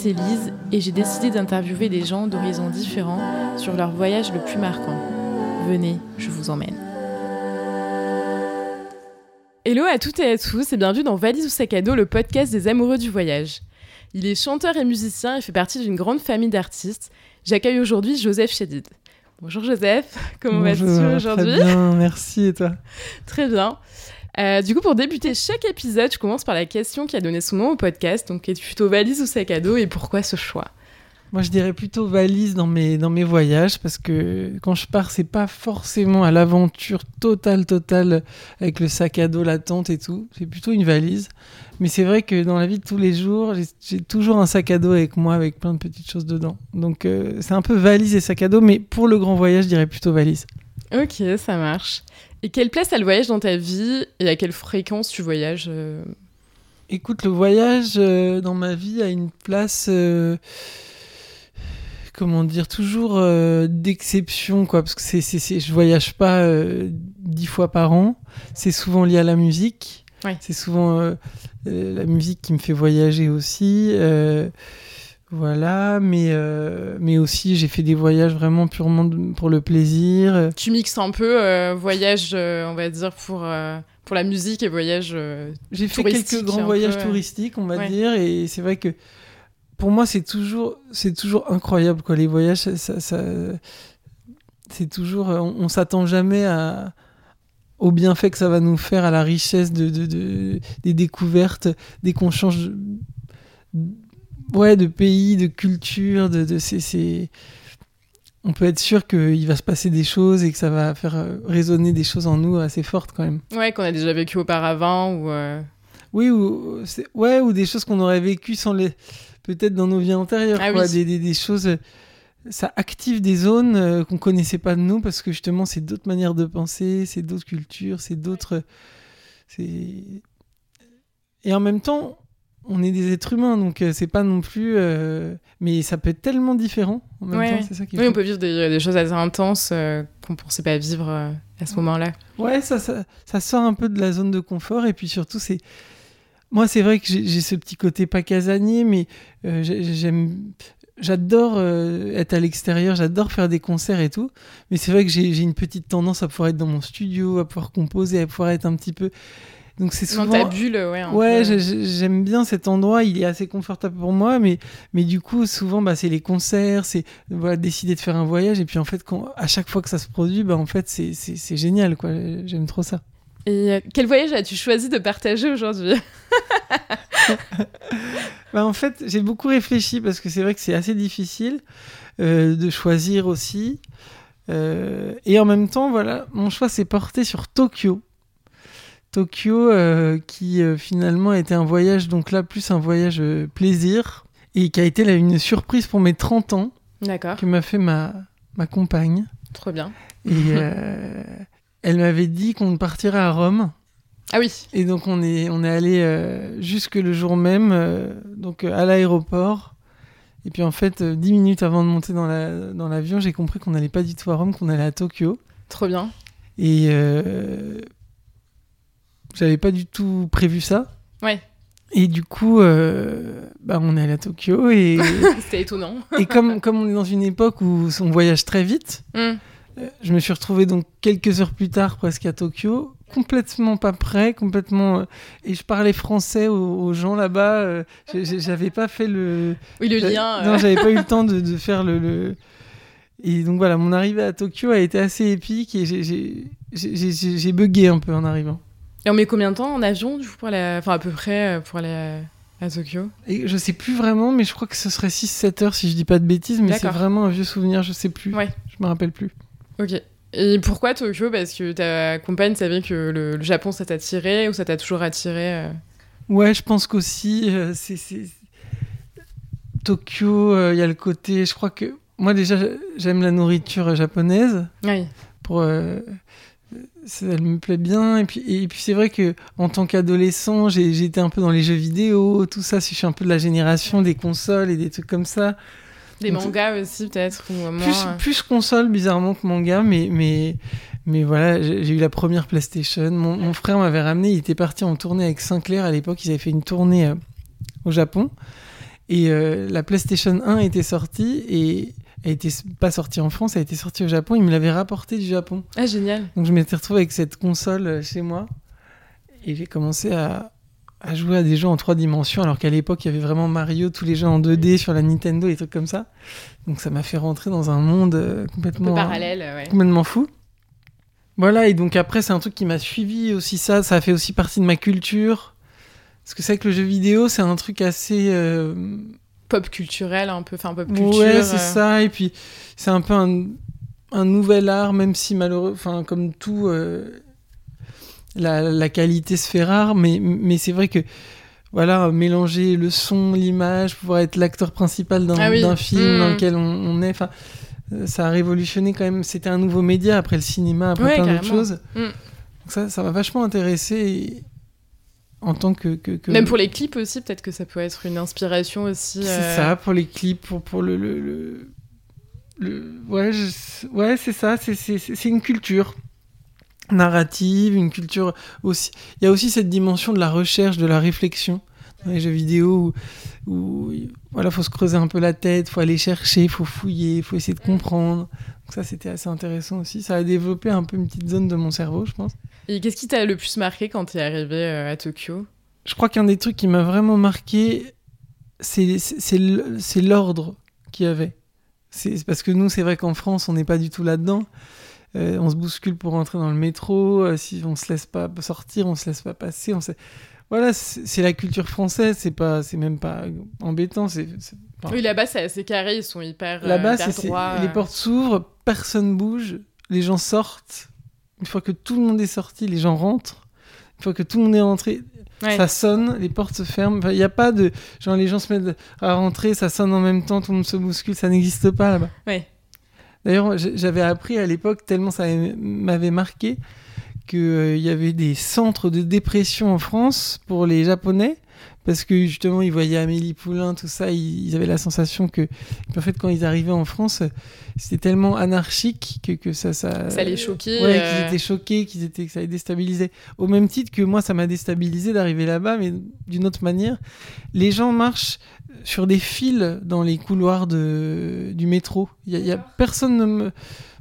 c'est Lise et j'ai décidé d'interviewer des gens d'horizons différents sur leur voyage le plus marquant. Venez, je vous emmène. Hello à toutes et à tous et bienvenue dans Valise ou sac à dos, le podcast des amoureux du voyage. Il est chanteur et musicien et fait partie d'une grande famille d'artistes. J'accueille aujourd'hui Joseph Chédid. Bonjour Joseph, comment vas-tu aujourd'hui? Très bien, merci et toi? Très bien. Euh, du coup, pour débuter chaque épisode, je commence par la question qui a donné son nom au podcast. Donc, es-tu plutôt valise ou sac à dos et pourquoi ce choix? Moi, je dirais plutôt valise dans mes, dans mes voyages parce que quand je pars, c'est pas forcément à l'aventure totale, totale avec le sac à dos, la tente et tout. C'est plutôt une valise. Mais c'est vrai que dans la vie de tous les jours, j'ai toujours un sac à dos avec moi avec plein de petites choses dedans. Donc, euh, c'est un peu valise et sac à dos, mais pour le grand voyage, je dirais plutôt valise. Ok, ça marche. Et quelle place a le voyage dans ta vie et à quelle fréquence tu voyages euh Écoute, le voyage euh, dans ma vie a une place, euh, comment dire, toujours d'exception, quoi, parce que c'est, c'est, je voyage pas dix fois par an. C'est souvent lié à la musique. C'est souvent la musique qui me fait voyager aussi. Voilà, mais, euh, mais aussi j'ai fait des voyages vraiment purement pour le plaisir. Tu mixes un peu euh, voyage, euh, on va dire, pour, pour la musique et voyage J'ai fait quelques grands voyages touristiques, on va dire, et c'est vrai que pour moi c'est toujours, c'est toujours incroyable, quoi, les voyages, ça, ça, c'est toujours, on, s'attend jamais à au bienfait que ça va nous faire, à la richesse de, de, de des découvertes, dès qu'on change ouais, de pays, de culture, de, de c'est, on peut être sûr qu'il va se passer des choses et que ça va faire euh, résonner des choses en nous assez fortes quand même. Ouais, qu'on a déjà vécu auparavant ou. Euh, oui, ou, ouais, ou des choses qu'on aurait vécues sans les. Peut-être dans nos vies antérieures, ah quoi. Des, des, des, choses. Ça active des zones euh, qu'on connaissait pas de nous parce que justement, c'est d'autres manières de penser, c'est d'autres cultures, c'est d'autres. C'est. Et en même temps, on est des êtres humains, donc euh, c'est pas non plus. Euh, mais ça peut être tellement différent en même temps, c'est ça qui Oui, on peut vivre des, choses assez intenses euh, qu'on pensait pas vivre à ce moment-là. Ouais, ça, ça, sort un peu de la zone de confort, et puis surtout, c'est. Moi, c'est vrai que j'ai ce petit côté pas casanier, mais j'aime. J'adore être à l'extérieur, j'adore faire des concerts et tout, mais c'est vrai que j'ai une petite tendance à pouvoir être dans mon studio, à pouvoir composer, à pouvoir être un petit peu donc c'est souvent. Dans ta bulle, ouais. Ouais, j'aime bien cet endroit. Il est assez confortable pour moi, mais mais du coup souvent bah c'est les concerts, c'est voilà décider de faire un voyage et puis en fait quand à chaque fois que ça se produit, bah en fait c'est c'est génial quoi. J'aime trop ça. Et euh, quel voyage as-tu choisi de partager aujourd'hui? Bah en fait j'ai beaucoup réfléchi parce que c'est vrai que c'est assez difficile euh, de choisir aussi. Euh, et en même temps, voilà, mon choix s'est porté sur Tokyo. Tokyo, euh, qui euh, finalement a été un voyage, donc là, plus un voyage euh, plaisir, et qui a été là, une surprise pour mes 30 ans. D'accord. Que m'a fait ma, ma compagne. Trop bien. Et elle m'avait dit qu'on partirait à Rome. Ah oui. Et donc on est, on est allé jusque le jour même, donc à l'aéroport. Et puis en fait, dix minutes avant de monter dans l'avion, la, dans j'ai compris qu'on n'allait pas du tout à Rome, qu'on allait à Tokyo. Trop bien. Et j'avais pas du tout prévu ça. Ouais. Et du coup, euh, bah, on est allé à Tokyo et. C'était étonnant. et comme, comme on est dans une époque où on voyage très vite, hmm. euh, je me suis retrouvé donc quelques heures plus tard presque à Tokyo, complètement pas prêt, complètement. Euh, et je parlais français aux, gens là-bas. j'avais pas fait le. Oui, le lien. Non, j'avais pas eu le temps de, de faire le, le, Et donc voilà, mon arrivée à Tokyo a été assez épique et j'ai bugué un peu en arrivant. Et on met combien de temps en avion, du coup, pour aller, enfin à peu près euh, pour aller à, Tokyo? Et je sais plus vraiment, mais je crois que ce serait 6-7 heures si je dis pas de bêtises, mais c'est vraiment un vieux souvenir, je sais plus. Ouais. Je me rappelle plus. Ok. Et pourquoi Tokyo? Parce que ta compagne savait que le, Japon ça t'attirait ou ça t'a toujours attiré euh? Ouais, je pense qu'aussi, euh, c'est, Tokyo, il y a le côté, je crois que moi déjà j'aime la nourriture japonaise. Oui. Pour elle me plaît bien. Et puis, et puis c'est vrai que en tant qu'adolescent, j'ai été un peu dans les jeux vidéo, tout ça. Si je suis un peu de la génération des consoles et des trucs comme ça. Des mangas aussi, peut-être plus, plus console, bizarrement, que manga, mais, mais, mais voilà, j'ai eu la première PlayStation. Mon, frère m'avait ramené, il était parti en tournée avec Sinclair à l'époque. Ils avaient fait une tournée euh, au Japon. Et la PlayStation 1 était sortie et elle était pas sortie en France, elle était sortie au Japon. Il me l'avait rapporté du Japon. Ah, génial. Donc je m'étais retrouvé avec cette console chez moi et j'ai commencé à, à jouer à des jeux en trois dimensions, alors qu'à l'époque, il y avait vraiment Mario, tous les jeux en 2D sur la Nintendo, et trucs comme ça. Donc ça m'a fait rentrer dans un monde euh, complètement... parallèle, ouais. Complètement fou. Voilà, et donc après, c'est un truc qui m'a suivi aussi, ça. Ça a fait aussi partie de ma culture. Parce que c'est vrai que le jeu vidéo, c'est un truc assez... Euh, pop culturel, un peu, enfin pop culture. Ouais, c'est euh. ça, et puis c'est un peu un, un, nouvel art, même si malheureux, enfin comme tout la, qualité se fait rare, mais, mais c'est vrai que voilà, mélanger le son, l'image, pouvoir être l'acteur principal d'un ah film dans mmh. lequel on, est, enfin, euh, ça a révolutionné quand même. C'était un nouveau média après le cinéma, après plein d'autres choses. Mmh. ça, ça m'a vachement intéressé. En tant que, que, Même pour les clips aussi, peut-être que ça peut être une inspiration aussi. C'est euh, ça, pour les clips, pour, pour le, le, le... Ouais, ouais c'est ça, c'est une culture narrative, une culture aussi. Il y a aussi cette dimension de la recherche, de la réflexion dans les jeux vidéo où, où voilà, faut se creuser un peu la tête, faut aller chercher, faut fouiller, faut essayer de comprendre. Donc ça, c'était assez intéressant aussi. Ça a développé un peu une petite zone de mon cerveau, je pense. Et qu'est-ce qui t'a le plus marqué quand tu es arrivé euh, à Tokyo? Je crois qu'un des trucs qui m'a vraiment marqué, c'est l'ordre qu'il y avait. C'est parce que nous, c'est vrai qu'en France, on n'est pas du tout là-dedans. Euh, on se bouscule pour rentrer dans le métro, euh, si on se laisse pas sortir, on se laisse pas passer. On Voilà, c'est la culture française, c'est pas, c'est même pas embêtant. C'est, Oui, là-bas, c'est assez carré, ils sont hyper. Euh, là-bas, les portes s'ouvrent, personne bouge, les gens sortent. Une fois que tout le monde est sorti, les gens rentrent. Une fois que tout le monde est rentré, ça sonne, les portes se ferment. Il n'y a pas de. Genre, les gens se mettent à rentrer, ça sonne en même temps, tout le monde se bouscule, ça n'existe pas là-bas. Ouais. D'ailleurs, j'avais appris à l'époque, tellement ça m'avait marqué, qu'il euh, y avait des centres de dépression en France pour les Japonais. Parce que justement, ils voyaient Amélie Poulain, tout ça, ils, avaient la sensation que, en fait, quand ils arrivaient en France, c'était tellement anarchique que, que ça, ça. Ça les choquait. Ouais, qu'ils euh. étaient choqués, qu'ils étaient, que ça les déstabilisait. Au même titre que moi, ça m'a déstabilisé d'arriver là-bas, mais d'une autre manière. Les gens marchent sur des fils dans les couloirs de, du métro. Il y, a personne ne me...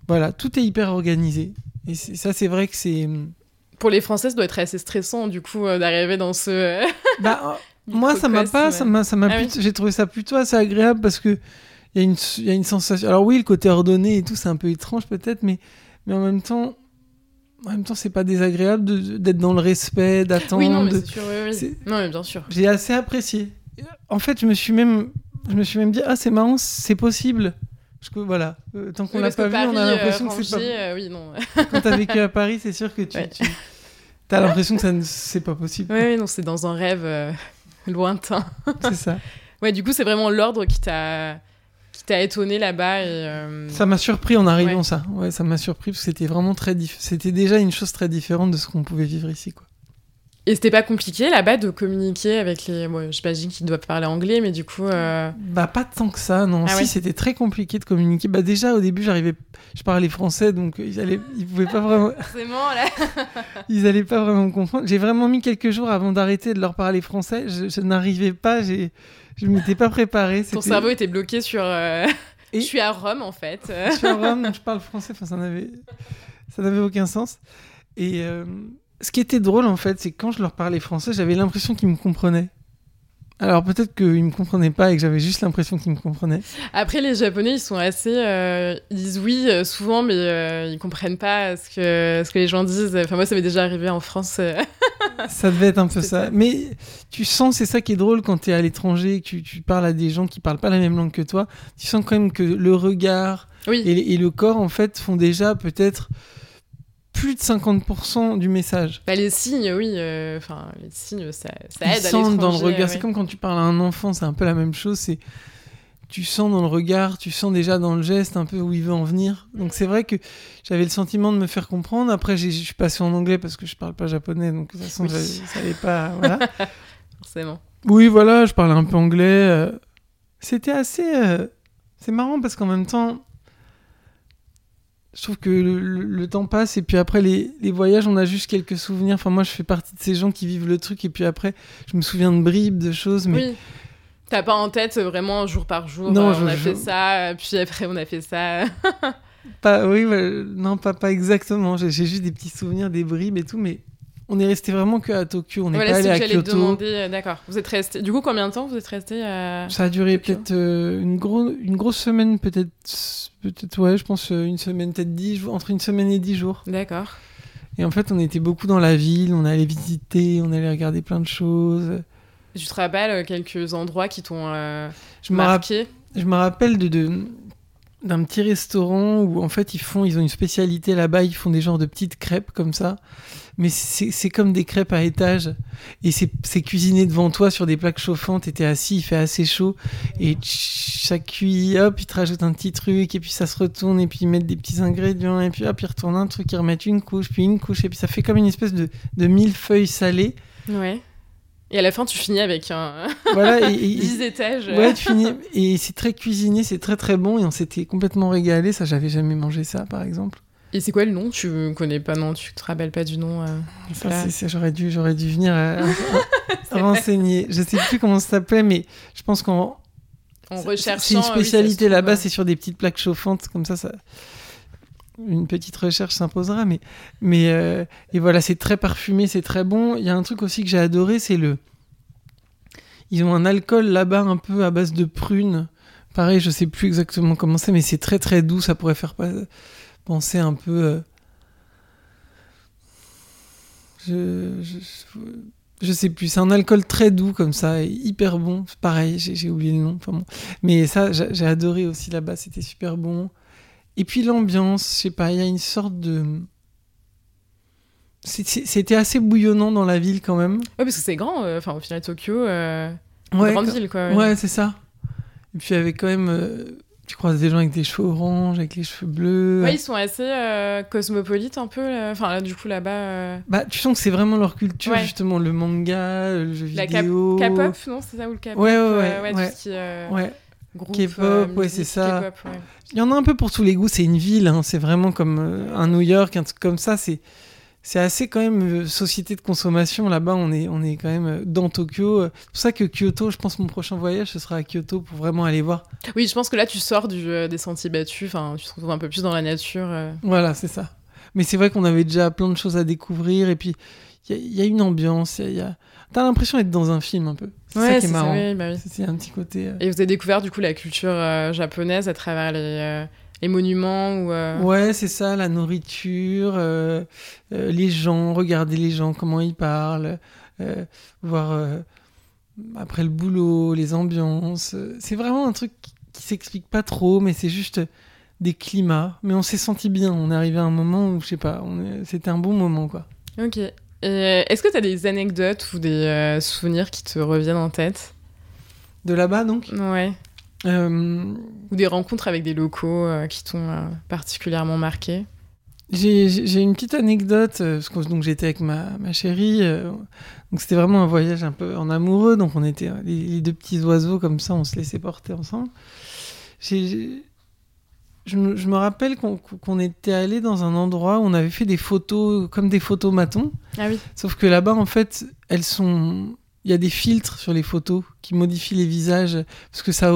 Voilà, tout est hyper organisé. Et ça, c'est vrai que c'est... Pour les Français, ça doit être assez stressant, du coup, euh, d'arriver dans ce... bah, euh, moi, ça m'a pas... Ça m'a, ça m'a ah J'ai trouvé ça plutôt assez agréable parce que il y, a une, y a une sensation... Alors oui, le côté ordonné et tout, c'est un peu étrange peut-être, mais, mais en même temps... En même temps, c'est pas désagréable d'être dans le respect, d'attendre. Oui, non, mais sûr, oui, oui. Non, mais bien sûr. J'ai assez apprécié en fait, je me suis même, je me suis même dit, ah, c'est marrant, c'est possible. Parce que voilà, euh, tant qu'on l'a pas vu, on a l'impression que c'est pas. Euh, oui, non. Quand t'as vécu à Paris, c'est sûr que tu, as l'impression que ça c'est pas possible. Oui, non, c'est dans un rêve euh, lointain. c'est ça. Ouais, du coup, c'est vraiment l'ordre qui t'a qui t'a étonné là-bas ça m'a surpris en arrivant ça ouais ça m'a surpris parce que c'était vraiment très c'était déjà une chose très différente de ce qu'on pouvait vivre ici quoi et c'était pas compliqué là-bas de communiquer avec les. Bon, J'imagine qu'ils doivent parler anglais, mais du coup. Euh, bah, pas tant que ça, non. Ah si, c'était très compliqué de communiquer. Bah, déjà, au début, j'arrivais. Je parlais français, donc ils, allaient... ils pouvaient pas vraiment. Forcément, là. ils allaient pas vraiment comprendre. J'ai vraiment mis quelques jours avant d'arrêter de leur parler français. Je, n'arrivais pas, j'ai... je m'étais pas préparé. Ton cerveau était bloqué sur. Euh, Et... Je suis à Rome, en fait. je suis à Rome, donc je parle français. Enfin, ça n'avait, ça n'avait aucun sens. Et. Euh, ce qui était drôle en fait, c'est que quand je leur parlais français, j'avais l'impression qu'ils me comprenaient. Alors peut-être qu'ils me comprenaient pas et que j'avais juste l'impression qu'ils me comprenaient. Après les Japonais ils sont assez, euh, ils disent oui euh, souvent mais euh, ils comprennent pas ce que ce que les gens disent. Enfin moi ça m'est déjà arrivé en France. ça devait être un peu ça. Mais tu sens c'est ça qui est drôle quand tu es à l'étranger, que tu, parles à des gens qui parlent pas la même langue que toi. Tu sens quand même que le regard et, et, le corps en fait font déjà peut-être plus de 50% du message. Bah, les signes, oui. Euh, enfin, les signes, ça, ça aide à dans le regard. C'est comme quand tu parles à un enfant, c'est un peu la même chose. C'est tu sens dans le regard, tu sens déjà dans le geste un peu où il veut en venir. Donc c'est vrai que j'avais le sentiment de me faire comprendre. Après, je suis passé en anglais parce que je parle pas japonais, donc de toute façon, je savais pas. Voilà. Forcément. Oui, voilà, je parlais un peu anglais. Euh. C'était assez. Euh, c'est marrant parce qu'en même temps, je trouve que le, temps passe et puis après les, les, voyages, on a juste quelques souvenirs. Enfin, moi, je fais partie de ces gens qui vivent le truc et puis après, je me souviens de bribes, de choses, mais T'as pas en tête vraiment jour par jour, non, on a fait ça, puis après on a fait ça. pas, oui, non, pas, pas exactement. J'ai juste des petits souvenirs, des bribes et tout, mais on est resté vraiment que à Tokyo. On n'est pas allé à Kyoto. Demander, euh, d'accord. Vous êtes resté. Du coup, combien de temps vous êtes resté à... Ça a duré peut-être euh, une, gros, une grosse semaine, peut-être, peut-être ouais, je pense euh, une semaine, peut-être dix jours, entre une semaine et dix jours. D'accord. Et en fait, on était beaucoup dans la ville. On allait visiter, on allait regarder plein de choses. tu te rappelles quelques endroits qui t'ont marqué? Je me rappelle de, de d'un petit restaurant où en fait ils font ils ont une spécialité là-bas ils font des genres de petites crêpes comme ça mais c'est comme des crêpes à étage et c'est cuisiné devant toi sur des plaques chauffantes et assis il fait assez chaud et chaque cuit hop ils te rajoutent un petit truc et puis ça se retourne et puis ils mettent des petits ingrédients et puis hop ils retournent un truc ils remettent une couche puis une couche et puis ça fait comme une espèce de, de mille feuilles salées ouais et à la fin, tu finis avec un voilà, et, 10 étages. Ouais, tu finis. Et c'est très cuisiné, c'est très très bon. Et on s'était complètement régalé. Ça, j'avais jamais mangé ça, par exemple. Et c'est quoi le nom? Tu connais pas, non Tu te rappelles pas du nom euh, J'aurais dû, j'aurais dû venir euh, renseigner. Je sais plus comment ça s'appelait, mais je pense qu'en. En recherchant. C'est une spécialité là-bas, c'est sur des petites plaques chauffantes, comme ça, ça une petite recherche s'imposera, mais, mais euh, et voilà, c'est très parfumé, c'est très bon. Il y a un truc aussi que j'ai adoré, c'est le. Ils ont un alcool là-bas un peu à base de prunes. Pareil, je sais plus exactement comment c'est, mais c'est très très doux. Ça pourrait faire penser un peu. Euh, je, je, je, sais plus. C'est un alcool très doux comme ça, hyper bon. Pareil, j'ai oublié le nom. Enfin bon. Mais ça, j'ai adoré aussi là-bas. C'était super bon. Et puis l'ambiance, je sais pas, il y a une sorte de. C'était assez bouillonnant dans la ville quand même. Ouais, parce que c'est grand, euh, enfin au final Tokyo, euh, une grande ville quoi. Ouais, c'est ça. Et puis avec quand même. Euh, tu croises des gens avec des cheveux oranges, avec les cheveux bleus. Ouais, ils sont assez cosmopolites un peu. Enfin, là, du coup, là-bas. Bah, tu sens que c'est vraiment leur culture, justement, le manga, le jeu la vidéo. La K-pop, non C'est ça ou le K-pop? Ouais, ouais, ouais. ouais. ouais. K-pop, ouais, c'est ça. Il y en a un peu pour tous les goûts. C'est une ville, hein. c'est vraiment comme euh, un New York, un truc comme ça. C'est c'est assez quand même euh, société de consommation là-bas. On est on est quand même euh, dans Tokyo. C'est pour ça que Kyoto, je pense mon prochain voyage ce sera à Kyoto pour vraiment aller voir. Oui, je pense que là tu sors du, des sentiers battus. Enfin, tu te retrouves un peu plus dans la nature. Voilà, c'est ça. Mais c'est vrai qu'on avait déjà plein de choses à découvrir et puis il y, a une ambiance. Y a T'as l'impression d'être dans un film un peu. C'est ça qui est marrant. Bah c'est un petit côté. Euh, Et vous avez découvert du coup la culture euh, japonaise à travers les, euh, les monuments ou. Ouais, c'est ça, la nourriture, les gens, regarder les gens, comment ils parlent, voir après le boulot, les ambiances. C'est vraiment un truc qui s'explique pas trop, mais c'est juste des climats. Mais on s'est senti bien. On est arrivé à un moment où, je sais pas, c'était un bon moment quoi. Ok. Est-ce que tu as des anecdotes ou des euh, souvenirs qui te reviennent en tête? De là-bas, donc? Ouais. Euh, ou des rencontres avec des locaux euh, qui t'ont particulièrement marqué J'ai une petite anecdote, parce que donc j'étais avec ma, ma chérie, donc c'était vraiment un voyage un peu en amoureux, donc on était les, deux petits oiseaux comme ça, on se laissait porter ensemble. Je me, rappelle qu'on était allé dans un endroit où on avait fait des photos comme des photos matons. Ah oui. Sauf que là-bas, en fait, elles sont. Il y a des filtres sur les photos qui modifient les visages. Parce que ça.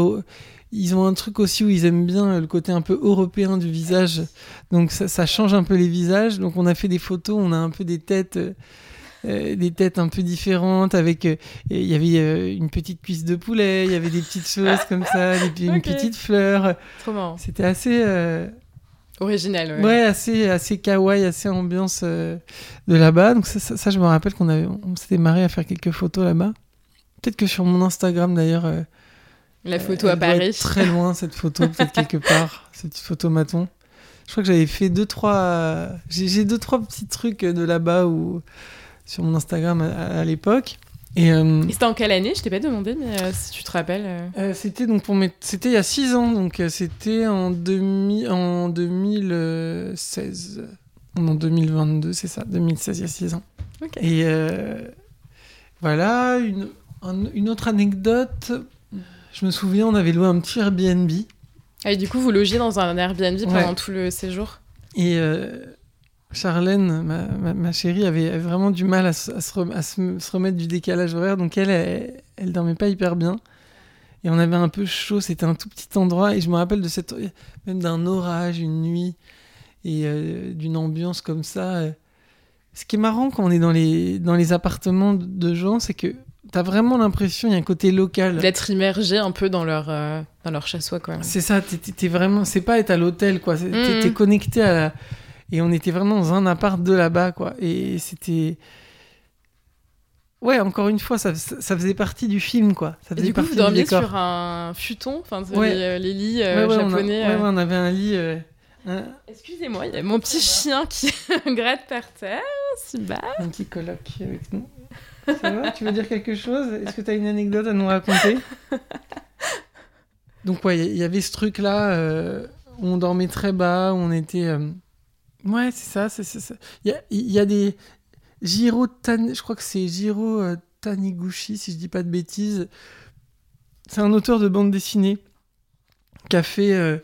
Ils ont un truc aussi où ils aiment bien le côté un peu européen du visage. Donc ça, ça change un peu les visages. Donc on a fait des photos, on a un peu des têtes euh, des têtes un peu différentes avec euh, il y avait euh, une petite cuisse de poulet il y avait des petites choses comme ça des, une petite fleur c'était assez original ouais. ouais. assez assez kawaii assez ambiance de là-bas donc ça, ça, je me rappelle qu'on avait on s'était marré à faire quelques photos là-bas peut-être que sur mon Instagram d'ailleurs la photo apparaît très loin cette photo peut-être quelque part cette photo maton je crois que j'avais fait deux trois j'ai deux trois petits trucs de là-bas où sur mon Instagram à, l'époque. Euh, Et, c'était en quelle année? Je t'ai pas demandé, mais euh, si tu te rappelles. Euh. c'était donc pour mes... c'était il y a 6 ans, donc c'était en, demi... en 2016. En 2022, c'est ça, 2016, il y a 6 ans. Et voilà, une, une autre anecdote. Je me souviens, on avait loué un petit Airbnb. Ah, et du coup, vous logiez dans un Airbnb pendant tout le séjour? Et Charlène, ma, chérie, avait, vraiment du mal à, se, remettre du décalage horaire, donc elle, elle, dormait pas hyper bien. Et on avait un peu chaud, c'était un tout petit endroit. Et je me rappelle de cette, même d'un orage, une nuit, et euh, d'une ambiance comme ça. Ce qui est marrant quand on est dans les, dans les appartements de gens, c'est que t'as vraiment l'impression, il y a un côté local. D'être immergé un peu dans leur, euh, dans leur chez-soi, quoi. C'est ça, t'es vraiment. C'est pas être à l'hôtel, quoi. T'es mmh. connecté à la. Et on était vraiment dans un appart de là-bas, quoi. Et c'était. Ouais, encore une fois, ça, ça, faisait partie du film, quoi. Ça faisait et du coup, vous dormiez sur un futon, enfin, les, les, lits euh, japonais. On ouais, on avait un lit. Hein. Excusez-moi, il y a mon petit chien qui gratte par terre, si bas. Un petit coloc avec nous. Ça va? Tu veux dire quelque chose? Est-ce que tu as une anecdote à nous raconter? Donc, ouais, il y, avait ce truc-là euh, où on dormait très bas, où on était. Euh, ouais, c'est ça, c'est ça. Il y a, des. Jiro Tan... Je crois que c'est Jiro euh, Taniguchi, si je dis pas de bêtises. C'est un auteur de bande dessinée qui a fait euh,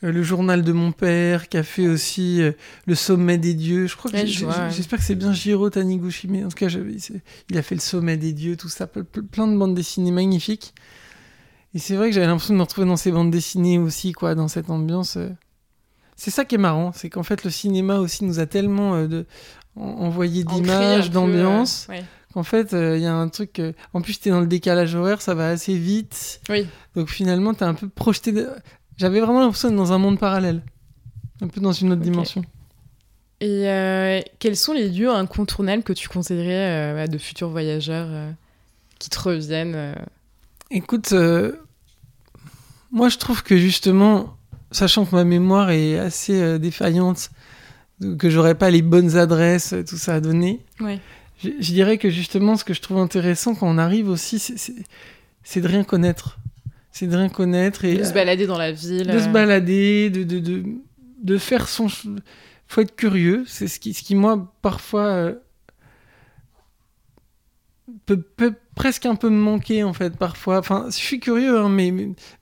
le journal de mon père, qui a fait aussi euh, Le sommet des dieux. Je crois que j'espère que c'est bien Jiro Taniguchi, mais en tout cas, il a fait Le sommet des dieux, tout ça, plein de bandes dessinées magnifiques. Et c'est vrai que j'avais l'impression de me retrouver dans ces bandes dessinées aussi, quoi, dans cette ambiance. Euh. C'est ça qui est marrant, c'est qu'en fait, le cinéma aussi nous a tellement de... envoyé d'images, d'ambiance. qu'en fait, il y a un truc. En plus, tu es dans le décalage horaire, ça va assez vite. Oui. Donc finalement, tu es un peu projeté. J'avais vraiment l'impression d'être dans un monde parallèle, un peu dans une autre dimension. Et euh, quels sont les lieux incontournables que tu conseillerais euh, à de futurs voyageurs euh, qui te reviennent Écoute, moi je trouve que justement, sachant que ma mémoire est assez défaillante, que j'aurais pas les bonnes adresses, tout ça à donner, je, je, dirais que justement ce que je trouve intéressant quand on arrive aussi, c'est de rien connaître. C'est de rien connaître et de se balader dans la ville de se balader de, de, de, de faire son faut être curieux. C'est ce qui, ce qui moi parfois euh, peut, peut, presque un peu me manquer en fait parfois enfin je suis curieux hein, mais,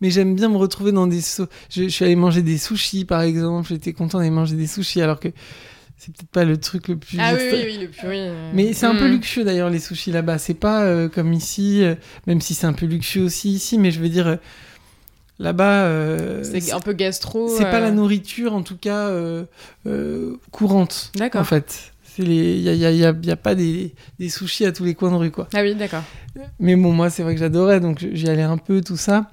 mais, j'aime bien me retrouver dans des je, je, suis allé manger des sushis par exemple j'étais content d'aller manger des sushis alors que c'est peut-être pas le truc le plus. Ah oui, oui, le plus. Mais c'est un peu hmm. luxueux d'ailleurs les sushis là-bas. C'est pas euh, comme ici, euh, même si c'est un peu luxueux aussi ici, mais je veux dire. Euh, là-bas, c'est un peu gastro. C'est pas la nourriture, en tout cas, courante. D'accord. En fait, il y a, y, a, y, a, y a, pas des, des, sushis à tous les coins de rue, quoi. Ah oui, d'accord. Mais bon, moi, c'est vrai que j'adorais, donc j'y allais un peu, tout ça.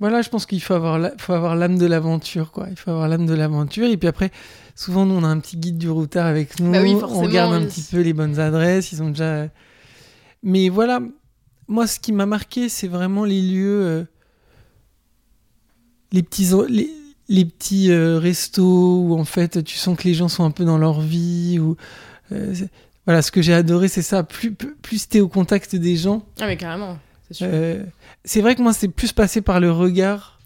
Voilà, je pense qu'il faut avoir l'âme de l'aventure, quoi. Il faut avoir l'âme de l'aventure. Et puis après, souvent, nous, on a un petit guide du routard avec nous. Bah on regarde un petit peu les bonnes adresses. Ils ont déjà. Mais voilà, moi, ce qui m'a marqué, c'est vraiment les lieux. Euh, les petits, les, les petits euh, restos où, en fait, tu sens que les gens sont un peu dans leur vie. Ou, euh, voilà, ce que j'ai adoré, c'est ça. Plus, plus tu es au contact des gens. Ah, mais carrément. Euh, c'est vrai que moi, c'est plus passé par le regard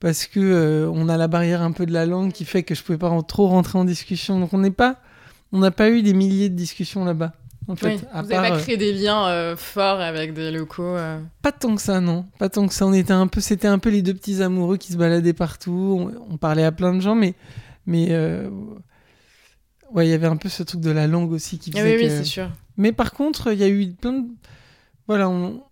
parce que on a la barrière un peu de la langue qui fait que je pouvais pas trop rentrer en discussion. Donc on n'est pas, on n'a pas eu des milliers de discussions là-bas. En fait, vous n'avez pas créé des liens euh, forts avec des locaux. Pas tant que ça, non. Pas tant que ça. On était un peu, c'était un peu les deux petits amoureux qui se baladaient partout. On, parlait à plein de gens, mais, mais ouais, il y avait un peu ce truc de la langue aussi qui ah faisait. oui, oui, c'est sûr. Mais par contre, il y a eu plein de, voilà, on,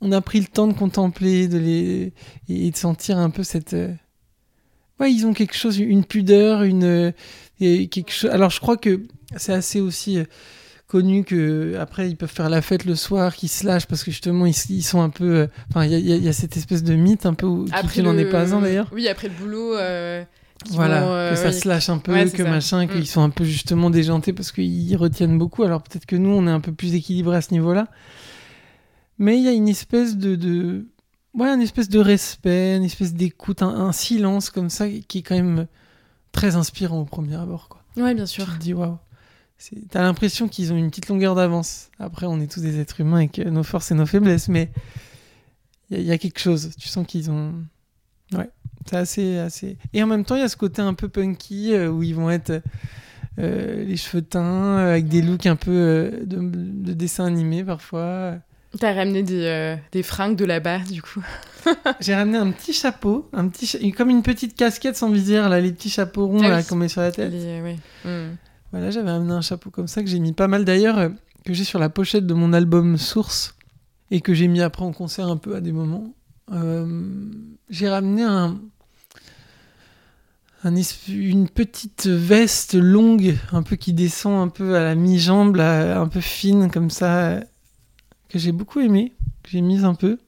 on a pris le temps de contempler de les... et de sentir un peu cette. Euh, ouais, ils ont quelque chose, une pudeur, une. Euh, quelque chose... Alors je crois que c'est assez aussi euh, connu que après ils peuvent faire la fête le soir, qu'ils se lâchent parce que justement ils, sont un peu. Enfin, il y, a cette espèce de mythe un peu où après n'en est pas un d'ailleurs. Oui, après le boulot. voilà, que ça se lâche un peu, que machin, qu'ils mm. sont un peu justement déjantés parce qu'ils retiennent beaucoup. Alors peut-être que nous, on est un peu plus équilibré à ce niveau-là. Mais il y a une espèce de, de, ouais, une espèce de respect, une espèce d'écoute, un, silence comme ça qui est quand même très inspirant au premier abord. Quoi. Ouais, bien sûr. Tu te dis waouh. T'as l'impression qu'ils ont une petite longueur d'avance. Après, on est tous des êtres humains avec nos forces et nos faiblesses, mais il y, a quelque chose. Tu sens qu'ils ont. Ouais, c'est assez, assez. Et en même temps, il y a ce côté un peu punky euh, où ils vont être euh, les cheveux teints, avec des looks un peu euh, de, de dessin animé parfois. T'as ramené des, euh, des, fringues de là-bas, du coup. J'ai ramené un petit chapeau, un petit comme une petite casquette sans visière, là, les petits chapeaux ronds ah qu'on met sur la tête. Hmm. Voilà, j'avais ramené un chapeau comme ça que j'ai mis pas mal d'ailleurs, euh, que j'ai sur la pochette de mon album Source et que j'ai mis après en concert un peu à des moments. j'ai ramené un, une petite veste longue, un peu qui descend un peu à la mi-jambe, un peu fine comme ça, que j'ai beaucoup aimé, que j'ai mise un peu.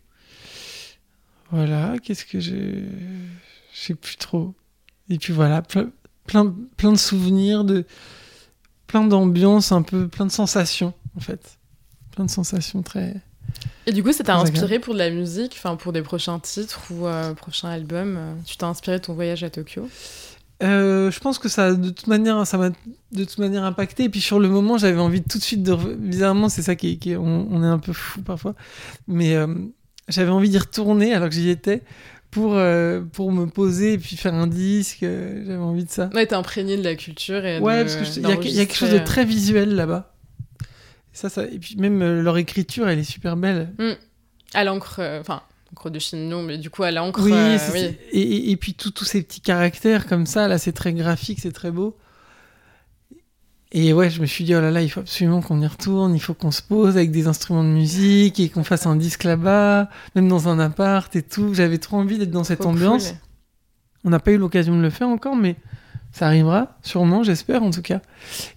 Voilà, qu'est-ce que j'ai. Je sais plus trop. Et puis voilà, plein, plein, de souvenirs, de, plein d'ambiances, un peu, plein de sensations en fait. Plein de sensations très. Et du coup, ça t'a inspiré pour de la musique, enfin pour des prochains titres ou euh, prochains albums euh, Tu t'as inspiré de ton voyage à Tokyo? Euh, je pense que ça, de toute manière, ça m'a de toute manière impacté. Et puis sur le moment, j'avais envie tout de suite de. Bizarrement, c'est ça qui, est, on, est un peu fou parfois. Mais j'avais envie d'y retourner alors que j'y étais pour, pour me poser et puis faire un disque. j'avais envie de ça. Ouais, t'es imprégné de la culture. Et ouais, parce qu'il y, a quelque chose de très visuel là-bas. Ça, ça, et puis même euh, leur écriture, elle est super belle. Mm. À l'encre, euh, enfin, l'encre de Chine, non, mais du coup à l'encre. Oui, euh, oui. Et, et, puis tous ces petits caractères comme ça, là, c'est très graphique, c'est très beau. Et ouais, je me suis dit, oh là là, il faut absolument qu'on y retourne, il faut qu'on se pose avec des instruments de musique et qu'on fasse un disque là-bas, même dans un appart et tout. J'avais trop envie d'être dans cette ambiance. On n'a pas eu l'occasion de le faire encore, mais ça arrivera, sûrement, j'espère en tout cas.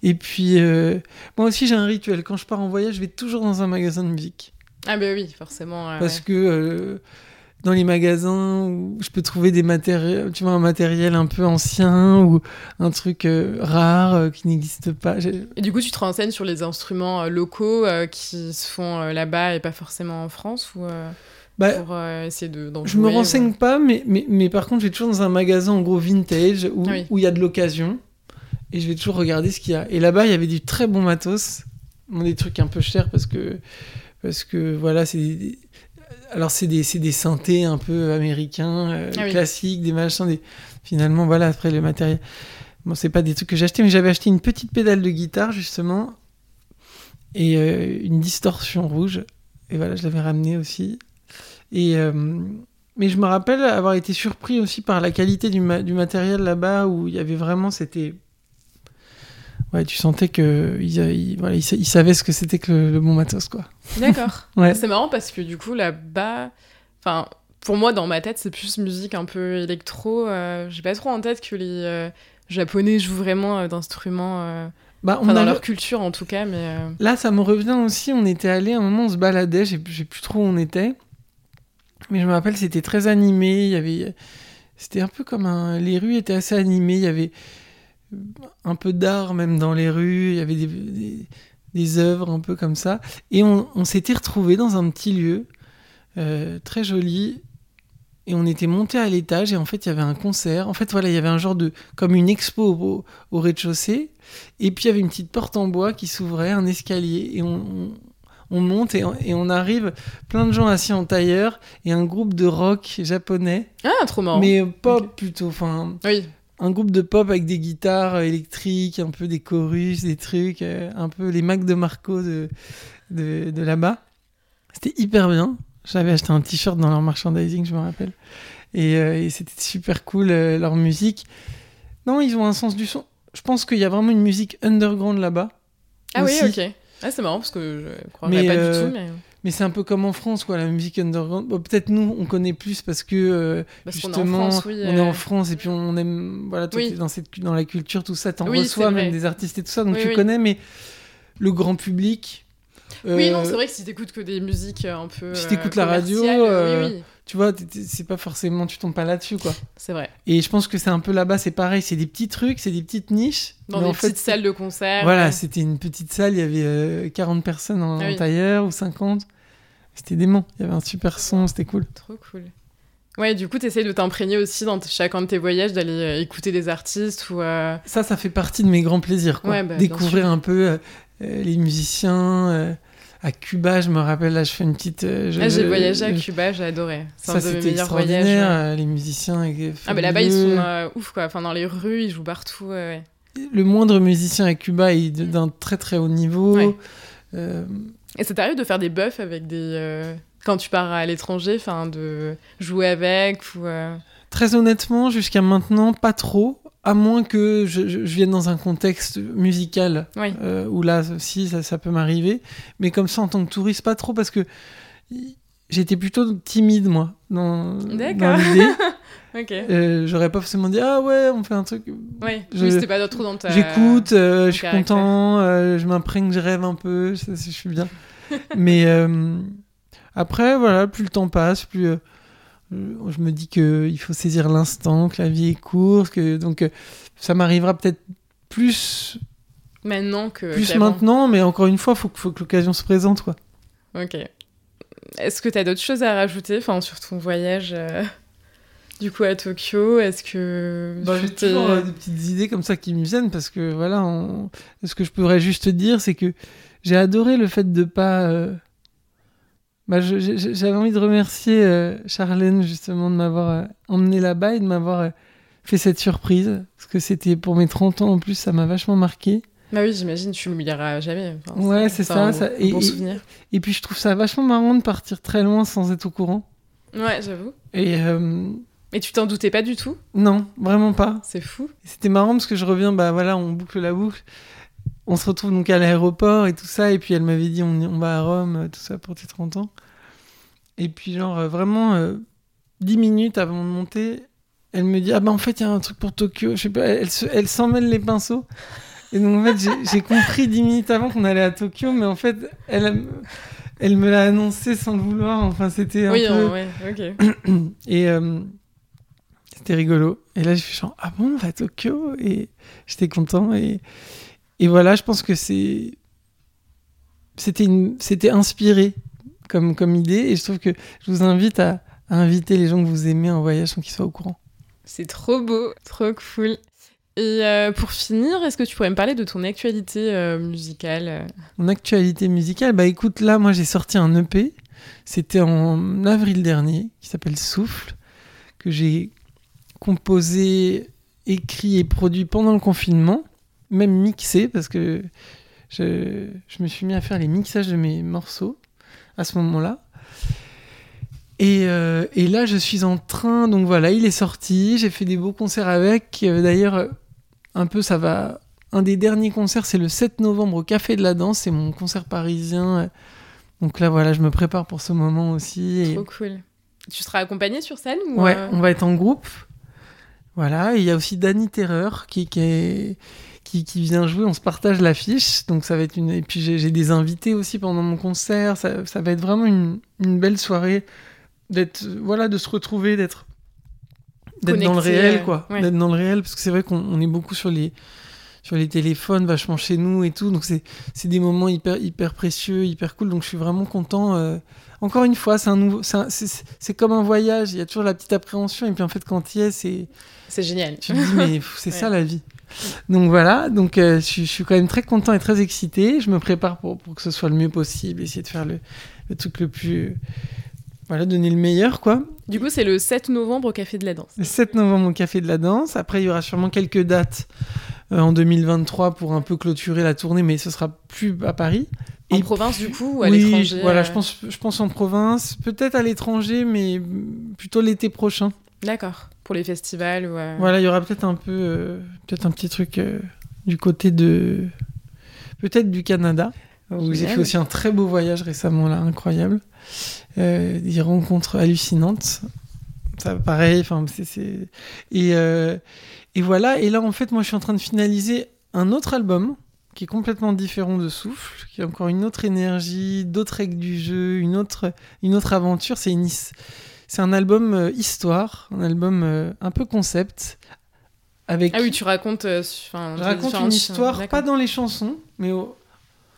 Et puis, euh, moi aussi j'ai un rituel. Quand je pars en voyage, je vais toujours dans un magasin de musique. Ah ben oui, forcément. Parce que euh, dans les magasins où je peux trouver des matériels, tu vois, un matériel un peu ancien ou un truc euh, rare qui n'existe pas. Et du coup, tu te renseignes sur les instruments locaux qui se font là-bas et pas forcément en France ou bah, pour euh, essayer de. Je me renseigne pas, mais, mais, mais, par contre, je vais toujours dans un magasin en gros vintage où il y a de l'occasion et je vais toujours regarder ce qu'il y a. Et là-bas, il y avait du très bon matos, des trucs un peu chers parce que parce que voilà, c'est alors c'est des, des synthés un peu américains, euh, ah classiques, des machins, des... finalement voilà après le matériel. Bon, c'est pas des trucs que j'ai acheté, mais j'avais acheté une petite pédale de guitare justement et euh, une distorsion rouge. Et voilà, je l'avais ramené aussi. Et, euh, mais je me rappelle avoir été surpris aussi par la qualité du, du matériel là-bas, où il y avait vraiment, c'était... Ouais, tu sentais que il, voilà, il, savait ce que c'était que le, bon matos, quoi. D'accord. ouais. C'est marrant parce que du coup, là-bas, enfin, pour moi, dans ma tête, c'est plus musique un peu électro. Euh, J'ai pas trop en tête que les euh, Japonais jouent vraiment euh, d'instruments. Bah, on a dans leur culture en tout cas, mais. Là, ça me revient aussi. On était allé un moment, on se baladait. J'ai plus trop où on était. Mais je me rappelle, c'était très animé. Il y avait, c'était un peu comme un, les rues étaient assez animées. Il y avait un peu d'art même dans les rues. Il y avait des, des, œuvres un peu comme ça. Et on, on s'était retrouvé dans un petit lieu euh, très joli. Et on était monté à l'étage et en fait il y avait un concert. En fait voilà, il y avait un genre de comme une expo au, au rez-de-chaussée. Et puis il y avait une petite porte en bois qui s'ouvrait, un escalier et on, on monte et on, arrive, plein de gens assis en tailleur et un groupe de rock japonais. Ah, trop marrant. Mais pop plutôt, enfin. Oui. Un groupe de pop avec des guitares électriques, un peu des chorus, des trucs, euh, un peu les Mac de Marco de, de, là-bas. C'était hyper bien. J'avais acheté un t-shirt dans leur merchandising, je me rappelle. Et, euh, c'était super cool, euh, leur musique. Non, ils ont un sens du son. Je pense qu'il y a vraiment une musique underground là-bas. Ah oui, ok. Ah, c'est marrant parce que je croirais pas du euh, tout. Mais, mais c'est un peu comme en France, quoi, la musique underground. Peut-être nous, on connaît plus parce que euh, justement, on est en France, oui, on est en France et puis on aime, voilà, toi, dans, cette, dans la culture, tout ça, t'en reçois même des artistes et tout ça, donc tu connais, mais le grand public. oui, non, euh, c'est vrai que si t'écoutes que des musiques un peu. Si t'écoutes la radio, tu vois, c'est pas forcément, tu tombes pas là-dessus, quoi. C'est vrai. Et je pense que c'est un peu là-bas, c'est pareil, c'est des petits trucs, c'est des petites niches. Dans des petites salles de concert. Voilà, c'était une petite salle, il y avait 40 euh, personnes en, ah tailleur ou 50. C'était dément, il y avait un super son, c'était cool. Trop cool. Ouais, du coup, tu essayes de t'imprégner aussi dans chacun de tes voyages, d'aller euh, écouter des artistes ou. Euh, ça, ça fait partie de mes grands plaisirs, quoi. Bah, Découvrir un peu les musiciens à Cuba, je me rappelle, là, je fais une petite. Euh, ah, j'ai voyagé à Cuba, j'ai adoré. C'est un de mes meilleurs voyages. Euh, les musiciens. Ah, mais là-bas, ils sont euh, ouf, quoi. Enfin, dans les rues, ils jouent partout. Ouais. Le moindre musicien à Cuba est d'un très très haut niveau. Et ça t'arrive de faire des buffs avec des. Quand tu pars à l'étranger, enfin, de jouer avec ou. Très honnêtement, jusqu'à maintenant, pas trop à moins que je, vienne dans un contexte musical euh, où là, si, ça, peut m'arriver. Mais comme ça, en tant que touriste, pas trop, parce que j'étais plutôt timide, moi, dans, dans l'idée. Euh, j'aurais pas forcément dit, ah ouais, on fait un truc. Ouais, je, c'était pas trop dans ta. J'écoute, euh, je suis content, je m'imprègne, je rêve un peu, je suis bien. Mais après, voilà, plus le temps passe, plus je me dis qu'il faut saisir l'instant, que la vie est courte, que donc ça m'arrivera peut-être plus maintenant que plus maintenant, mais encore une fois, faut, faut que l'occasion se présente, quoi. Ok. Est-ce que tu as d'autres choses à rajouter enfin, sur ton voyage euh, du coup à Tokyo? Est-ce que. Bah, J'ai toujours euh, des petites idées comme ça qui me viennent parce que voilà, ce que je pourrais juste dire, c'est que j'ai adoré le fait de pas. Euh, bah, j'avais envie de remercier Charlène justement de m'avoir emmené là-bas et de m'avoir fait cette surprise parce que c'était pour mes 30 ans en plus, ça m'a vachement marqué. Bah oui, j'imagine, tu l'oublieras jamais. ouais, c'est ça. ça et, bon souvenir. Et, puis je trouve ça vachement marrant de partir très loin sans être au courant. Ouais, j'avoue. Et. Euh... Et tu t'en doutais pas du tout? Non, vraiment pas. C'est fou. C'était marrant parce que je reviens, bah voilà, on boucle la boucle. On se retrouve donc à l'aéroport et tout ça. Et puis elle m'avait dit, on, on, va à Rome, tout ça pour tes 30 ans. Et puis, genre, euh, vraiment, euh, 10 minutes avant de monter, elle me dit, ah bah en fait, il y a un truc pour Tokyo. Je sais pas, elle, elle s'en mêle les pinceaux. Et donc, en fait, j'ai compris dix minutes avant qu'on allait à Tokyo, mais en fait, elle, elle me l'a annoncé sans le vouloir. Enfin, c'était un oui, peu... ouais, ok. Et euh, c'était rigolo. Et là, je suis genre, ah bon, on va à Tokyo? Et j'étais content. Et, et voilà, je pense que c'est... C'était une... inspiré comme, comme idée. Et je trouve que je vous invite à, à inviter les gens que vous aimez en voyage sans qu'ils soient au courant. C'est trop beau, trop cool. Et euh, pour finir, est-ce que tu pourrais me parler de ton actualité euh, musicale? Mon actualité musicale Bah écoute, là, moi j'ai sorti un EP. C'était en avril dernier, qui s'appelle Souffle, que j'ai composé, écrit et produit pendant le confinement, même mixé, parce que je, je me suis mis à faire les mixages de mes morceaux à ce moment-là. Et, euh, et, là, je suis en train, donc voilà, il est sorti, j'ai fait des beaux concerts avec. D'ailleurs, un peu, ça va. Un des derniers concerts, c'est le 7 novembre au Café de la Danse, c'est mon concert parisien. Donc là, voilà, je me prépare pour ce moment aussi. Trop cool. Tu seras accompagné sur scène ou Ouais, euh on va être en groupe. Voilà, et il y a aussi Danny Terreur qui, qui, qui, vient jouer, on se partage l'affiche, donc ça va être une... Et puis j'ai des invités aussi pendant mon concert, ça, ça va être vraiment une, une belle soirée, d'être, voilà, de se retrouver, d'être d'être dans le réel, quoi. D'être dans le réel, parce que c'est vrai qu'on est beaucoup sur les, sur les téléphones, vachement chez nous et tout. Donc c'est des moments hyper, hyper précieux, hyper cool. Donc je suis vraiment content. Euh. Encore une fois, c'est un nouveau, c'est comme un voyage. Il y a toujours la petite appréhension et puis en fait quand il y es, c'est c'est génial. Tu te dis mais c'est ça la vie. Donc voilà, donc euh, je, suis quand même très content et très excité. Je me prépare pour, pour, que ce soit le mieux possible, essayer de faire le, le truc le plus voilà, donner le meilleur, quoi. Du coup, c'est le 7 novembre au Café de la Danse. Le 7 novembre au Café de la Danse. Après, il y aura sûrement quelques dates euh, en 2023 pour un peu clôturer la tournée, mais ce sera plus à Paris. En province, du coup, ou à l'étranger Voilà, euh je pense, je pense en province, peut-être à l'étranger, mais plutôt l'été prochain. D'accord, pour les festivals ou euh, Voilà, il y aura peut-être un peu, peut-être un petit truc du côté de, peut-être du Canada. Où j'ai fait aussi un très beau voyage récemment là, incroyable. Euh, des rencontres hallucinantes. Ça, pareil, enfin, c'est. Et, euh, et voilà, et là, en fait, moi, je suis en train de finaliser un autre album qui est complètement différent de Souffle, qui a encore une autre énergie, d'autres règles du jeu, une autre, une autre aventure. C'est une, c'est un album euh, histoire, un album un peu concept. Avec... Ah oui, tu racontes. je raconte une histoire, pas dans les chansons, mais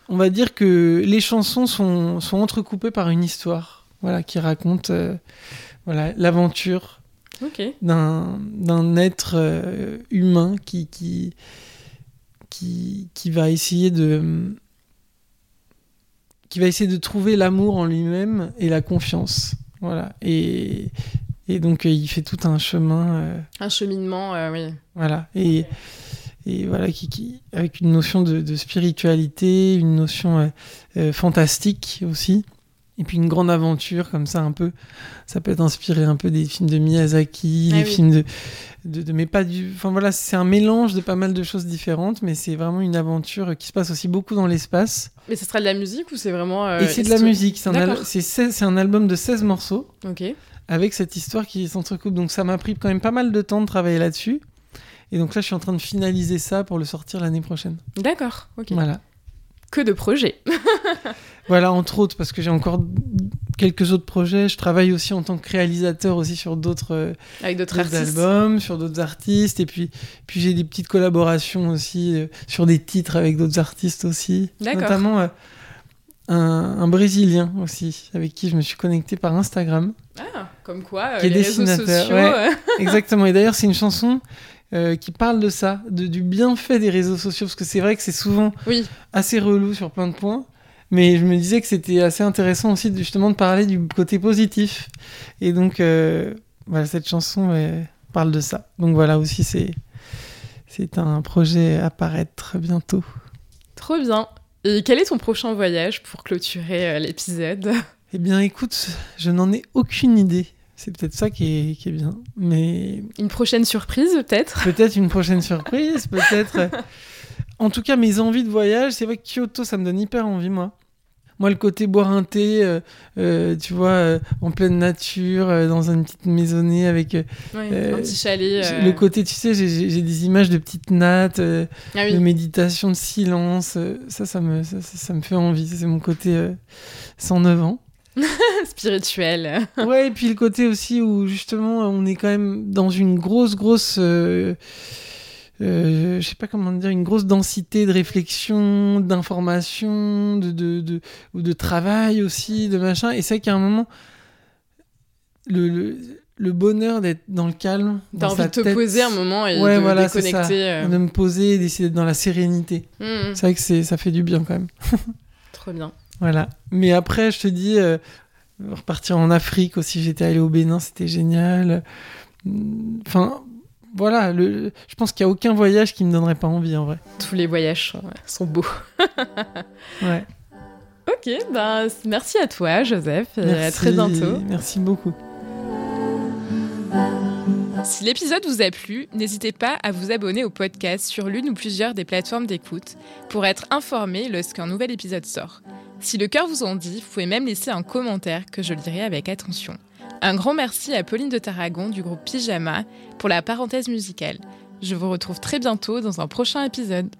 on va dire que les chansons sont, sont entrecoupées par une histoire voilà, qui raconte euh, voilà, l'aventure d'un être euh, humain qui, qui, qui, qui, va essayer de qui va essayer de trouver l'amour en lui-même et la confiance. Voilà. Et, et donc, il fait tout un chemin. Euh, un cheminement, oui. Voilà. Et, et voilà, qui, qui, avec une notion de, de spiritualité, une notion fantastique aussi. Et puis une grande aventure comme ça un peu. Ça peut être inspiré un peu des films de Miyazaki ah des films de, de, mais pas du enfin voilà c'est un mélange de pas mal de choses différentes mais c'est vraiment une aventure qui se passe aussi beaucoup dans l'espace. Mais ce sera de la musique ou c'est vraiment euh, et c'est de la musique c'est un, un, album de 16 morceaux ok. avec cette histoire qui s'entrecoupe. Donc ça m'a pris quand même pas mal de temps de travailler là-dessus. Et donc là je suis en train de finaliser ça pour le sortir l'année prochaine. D'accord ok. Voilà que de projets. voilà, entre autres, parce que j'ai encore quelques autres projets. Je travaille aussi en tant que réalisateur aussi sur d'autres euh, albums, sur d'autres artistes, et puis puis j'ai des petites collaborations aussi euh, sur des titres avec d'autres artistes aussi, notamment euh, un, Brésilien aussi avec qui je me suis connecté par Instagram. Ah, comme quoi, qui est les dessinateur. Réseaux sociaux, exactement. Et d'ailleurs, c'est une chanson euh, qui parle de ça, de, du bienfait des réseaux sociaux, parce que c'est vrai que c'est souvent oui. assez relou sur plein de points. Mais je me disais que c'était assez intéressant aussi justement de parler du côté positif. Et donc, euh, voilà, cette chanson parle de ça. Donc voilà aussi, c'est, c'est un projet à paraître bientôt. Trop bien. Et quel est ton prochain voyage pour clôturer euh, l'épisode? Eh bien, écoute, je n'en ai aucune idée. C'est peut-être ça qui est, bien. Mais... Une prochaine surprise, peut-être Peut-être une prochaine surprise, peut-être. Euh, en tout cas, mes envies de voyage, c'est vrai que Kyoto, ça me donne hyper envie, moi. Moi, le côté boire un thé, euh, euh, tu vois, en pleine nature, dans une petite maisonnée avec. un petit chalet. Le côté, tu sais, j'ai des images de petites nattes, ah de méditation, de silence. ça, ça me, ça, ça me fait envie. C'est mon côté 109 ans. spirituel. ouais, et puis le côté aussi où justement on est quand même dans une grosse, grosse. Euh, euh, je sais pas comment dire, une grosse densité de réflexion, d'information, de, de, de, de, travail aussi, de machin. Et c'est vrai qu'à un moment, le, le, bonheur d'être dans le calme. T'as envie de te poser un moment et ouais, de voilà, déconnecter. Euh. De me poser et d'essayer d'être dans la sérénité. Mmh. C'est vrai que ça fait du bien quand même. Trop bien. Voilà. Mais après, je te dis, euh, repartir en Afrique aussi, j'étais allé au Bénin, c'était génial. Enfin, voilà, le... je pense qu'il n'y a aucun voyage qui me donnerait pas envie en vrai. Tous les voyages sont, beaux. ouais. Ok, ben, merci à toi, Joseph, et à très bientôt. Merci beaucoup. Si l'épisode vous a plu, n'hésitez pas à vous abonner au podcast sur l'une ou plusieurs des plateformes d'écoute pour être informé lorsqu'un nouvel épisode sort. Si le cœur vous en dit, vous pouvez même laisser un commentaire que je lirai avec attention. Un grand merci à Pauline de Tarragon du groupe Pyjama pour la parenthèse musicale. Je vous retrouve très bientôt dans un prochain épisode.